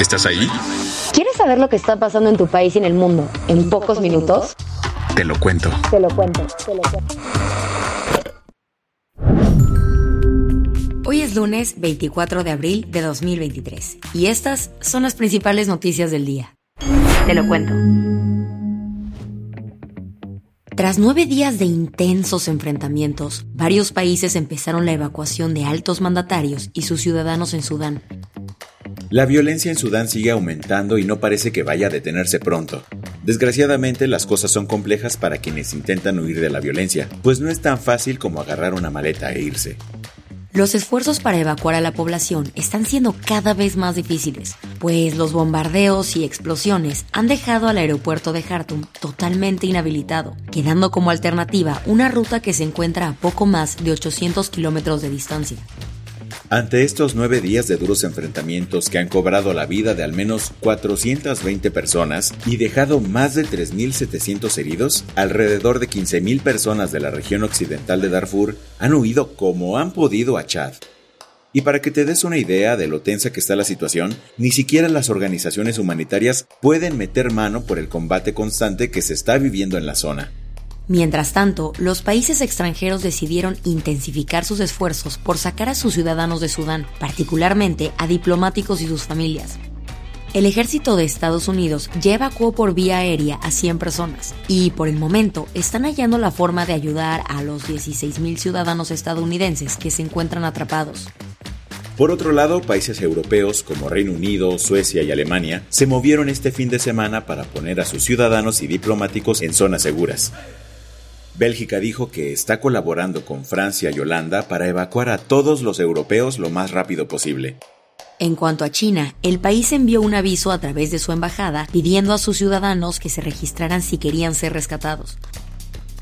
¿Estás ahí? ¿Quieres saber lo que está pasando en tu país y en el mundo en pocos minutos? Te lo cuento. Te lo cuento, te lo cuento. Hoy es lunes 24 de abril de 2023 y estas son las principales noticias del día. Te lo cuento. Tras nueve días de intensos enfrentamientos, varios países empezaron la evacuación de altos mandatarios y sus ciudadanos en Sudán. La violencia en Sudán sigue aumentando y no parece que vaya a detenerse pronto. Desgraciadamente las cosas son complejas para quienes intentan huir de la violencia, pues no es tan fácil como agarrar una maleta e irse. Los esfuerzos para evacuar a la población están siendo cada vez más difíciles, pues los bombardeos y explosiones han dejado al aeropuerto de Khartoum totalmente inhabilitado, quedando como alternativa una ruta que se encuentra a poco más de 800 kilómetros de distancia. Ante estos nueve días de duros enfrentamientos que han cobrado la vida de al menos 420 personas y dejado más de 3.700 heridos, alrededor de 15.000 personas de la región occidental de Darfur han huido como han podido a Chad. Y para que te des una idea de lo tensa que está la situación, ni siquiera las organizaciones humanitarias pueden meter mano por el combate constante que se está viviendo en la zona. Mientras tanto, los países extranjeros decidieron intensificar sus esfuerzos por sacar a sus ciudadanos de Sudán, particularmente a diplomáticos y sus familias. El ejército de Estados Unidos ya evacuó por vía aérea a 100 personas y por el momento están hallando la forma de ayudar a los 16.000 ciudadanos estadounidenses que se encuentran atrapados. Por otro lado, países europeos como Reino Unido, Suecia y Alemania se movieron este fin de semana para poner a sus ciudadanos y diplomáticos en zonas seguras. Bélgica dijo que está colaborando con Francia y Holanda para evacuar a todos los europeos lo más rápido posible. En cuanto a China, el país envió un aviso a través de su embajada pidiendo a sus ciudadanos que se registraran si querían ser rescatados.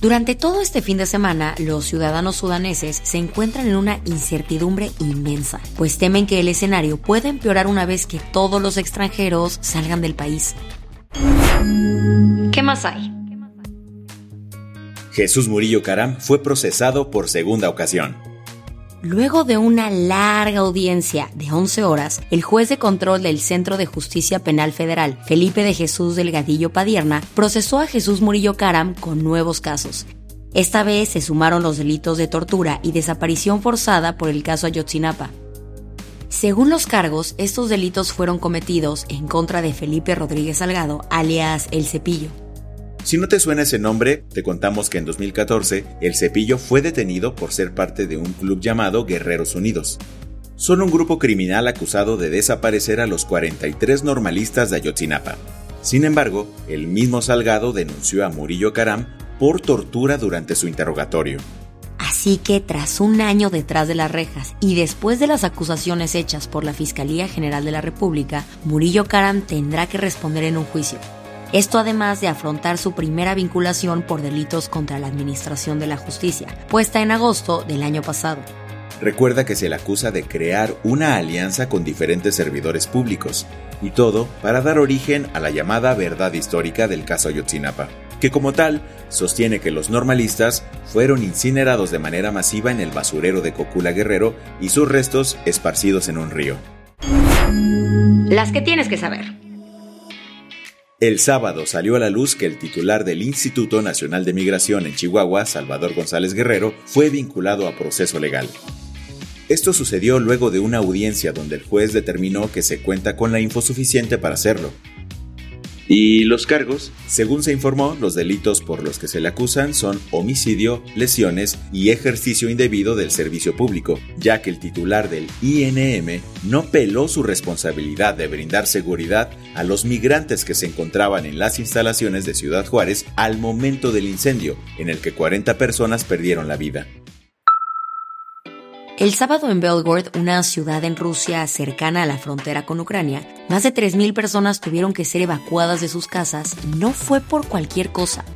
Durante todo este fin de semana, los ciudadanos sudaneses se encuentran en una incertidumbre inmensa, pues temen que el escenario pueda empeorar una vez que todos los extranjeros salgan del país. ¿Qué más hay? Jesús Murillo Caram fue procesado por segunda ocasión. Luego de una larga audiencia de 11 horas, el juez de control del Centro de Justicia Penal Federal, Felipe de Jesús Delgadillo Padierna, procesó a Jesús Murillo Caram con nuevos casos. Esta vez se sumaron los delitos de tortura y desaparición forzada por el caso Ayotzinapa. Según los cargos, estos delitos fueron cometidos en contra de Felipe Rodríguez Salgado, alias El Cepillo. Si no te suena ese nombre, te contamos que en 2014 el Cepillo fue detenido por ser parte de un club llamado Guerreros Unidos. Son un grupo criminal acusado de desaparecer a los 43 normalistas de Ayotzinapa. Sin embargo, el mismo Salgado denunció a Murillo Caram por tortura durante su interrogatorio. Así que tras un año detrás de las rejas y después de las acusaciones hechas por la Fiscalía General de la República, Murillo Caram tendrá que responder en un juicio. Esto además de afrontar su primera vinculación por delitos contra la Administración de la Justicia, puesta en agosto del año pasado. Recuerda que se le acusa de crear una alianza con diferentes servidores públicos, y todo para dar origen a la llamada verdad histórica del caso Ayotzinapa, que como tal sostiene que los normalistas fueron incinerados de manera masiva en el basurero de Cocula Guerrero y sus restos esparcidos en un río. Las que tienes que saber. El sábado salió a la luz que el titular del Instituto Nacional de Migración en Chihuahua, Salvador González Guerrero, fue vinculado a proceso legal. Esto sucedió luego de una audiencia donde el juez determinó que se cuenta con la info suficiente para hacerlo. Y los cargos, según se informó, los delitos por los que se le acusan son homicidio, lesiones y ejercicio indebido del servicio público, ya que el titular del INM no peló su responsabilidad de brindar seguridad a los migrantes que se encontraban en las instalaciones de Ciudad Juárez al momento del incendio, en el que 40 personas perdieron la vida. El sábado en Belgorod, una ciudad en Rusia cercana a la frontera con Ucrania, más de 3.000 personas tuvieron que ser evacuadas de sus casas no fue por cualquier cosa.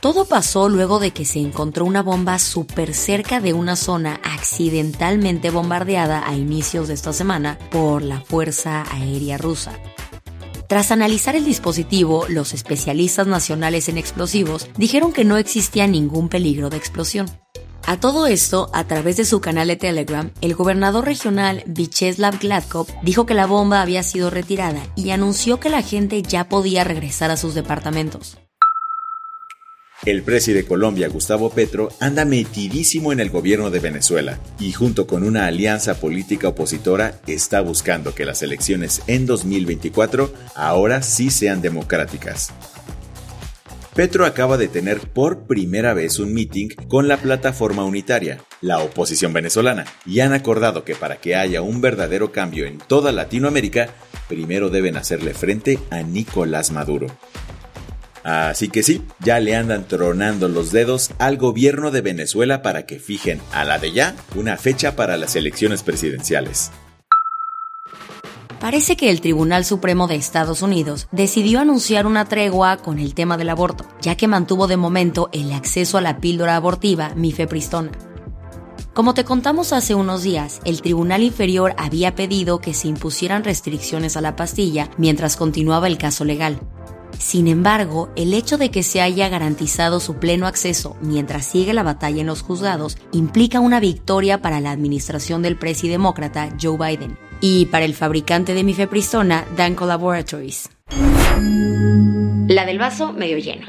Todo pasó luego de que se encontró una bomba súper cerca de una zona accidentalmente bombardeada a inicios de esta semana por la Fuerza Aérea Rusa. Tras analizar el dispositivo, los especialistas nacionales en explosivos dijeron que no existía ningún peligro de explosión. A todo esto, a través de su canal de Telegram, el gobernador regional Vyacheslav Gladkov dijo que la bomba había sido retirada y anunció que la gente ya podía regresar a sus departamentos. El presidente de Colombia, Gustavo Petro, anda metidísimo en el gobierno de Venezuela y junto con una alianza política opositora está buscando que las elecciones en 2024 ahora sí sean democráticas. Petro acaba de tener por primera vez un meeting con la plataforma unitaria, la oposición venezolana, y han acordado que para que haya un verdadero cambio en toda Latinoamérica, primero deben hacerle frente a Nicolás Maduro. Así que sí, ya le andan tronando los dedos al gobierno de Venezuela para que fijen a la de ya una fecha para las elecciones presidenciales. Parece que el Tribunal Supremo de Estados Unidos decidió anunciar una tregua con el tema del aborto, ya que mantuvo de momento el acceso a la píldora abortiva mifepristona. Como te contamos hace unos días, el Tribunal Inferior había pedido que se impusieran restricciones a la pastilla mientras continuaba el caso legal. Sin embargo, el hecho de que se haya garantizado su pleno acceso mientras sigue la batalla en los juzgados implica una victoria para la administración del presidemócrata Joe Biden y para el fabricante de mifepristona, Danco Laboratories. La del vaso medio lleno.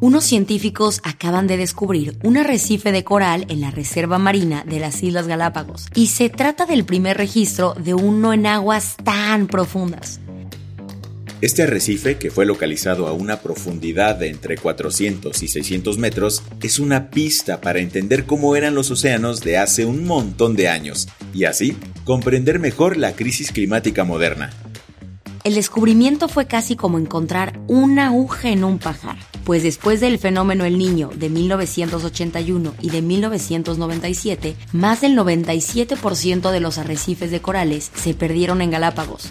Unos científicos acaban de descubrir un arrecife de coral en la Reserva Marina de las Islas Galápagos y se trata del primer registro de uno en aguas tan profundas. Este arrecife, que fue localizado a una profundidad de entre 400 y 600 metros, es una pista para entender cómo eran los océanos de hace un montón de años y así comprender mejor la crisis climática moderna. El descubrimiento fue casi como encontrar una aguja en un pajar, pues después del fenómeno El Niño de 1981 y de 1997, más del 97% de los arrecifes de corales se perdieron en Galápagos,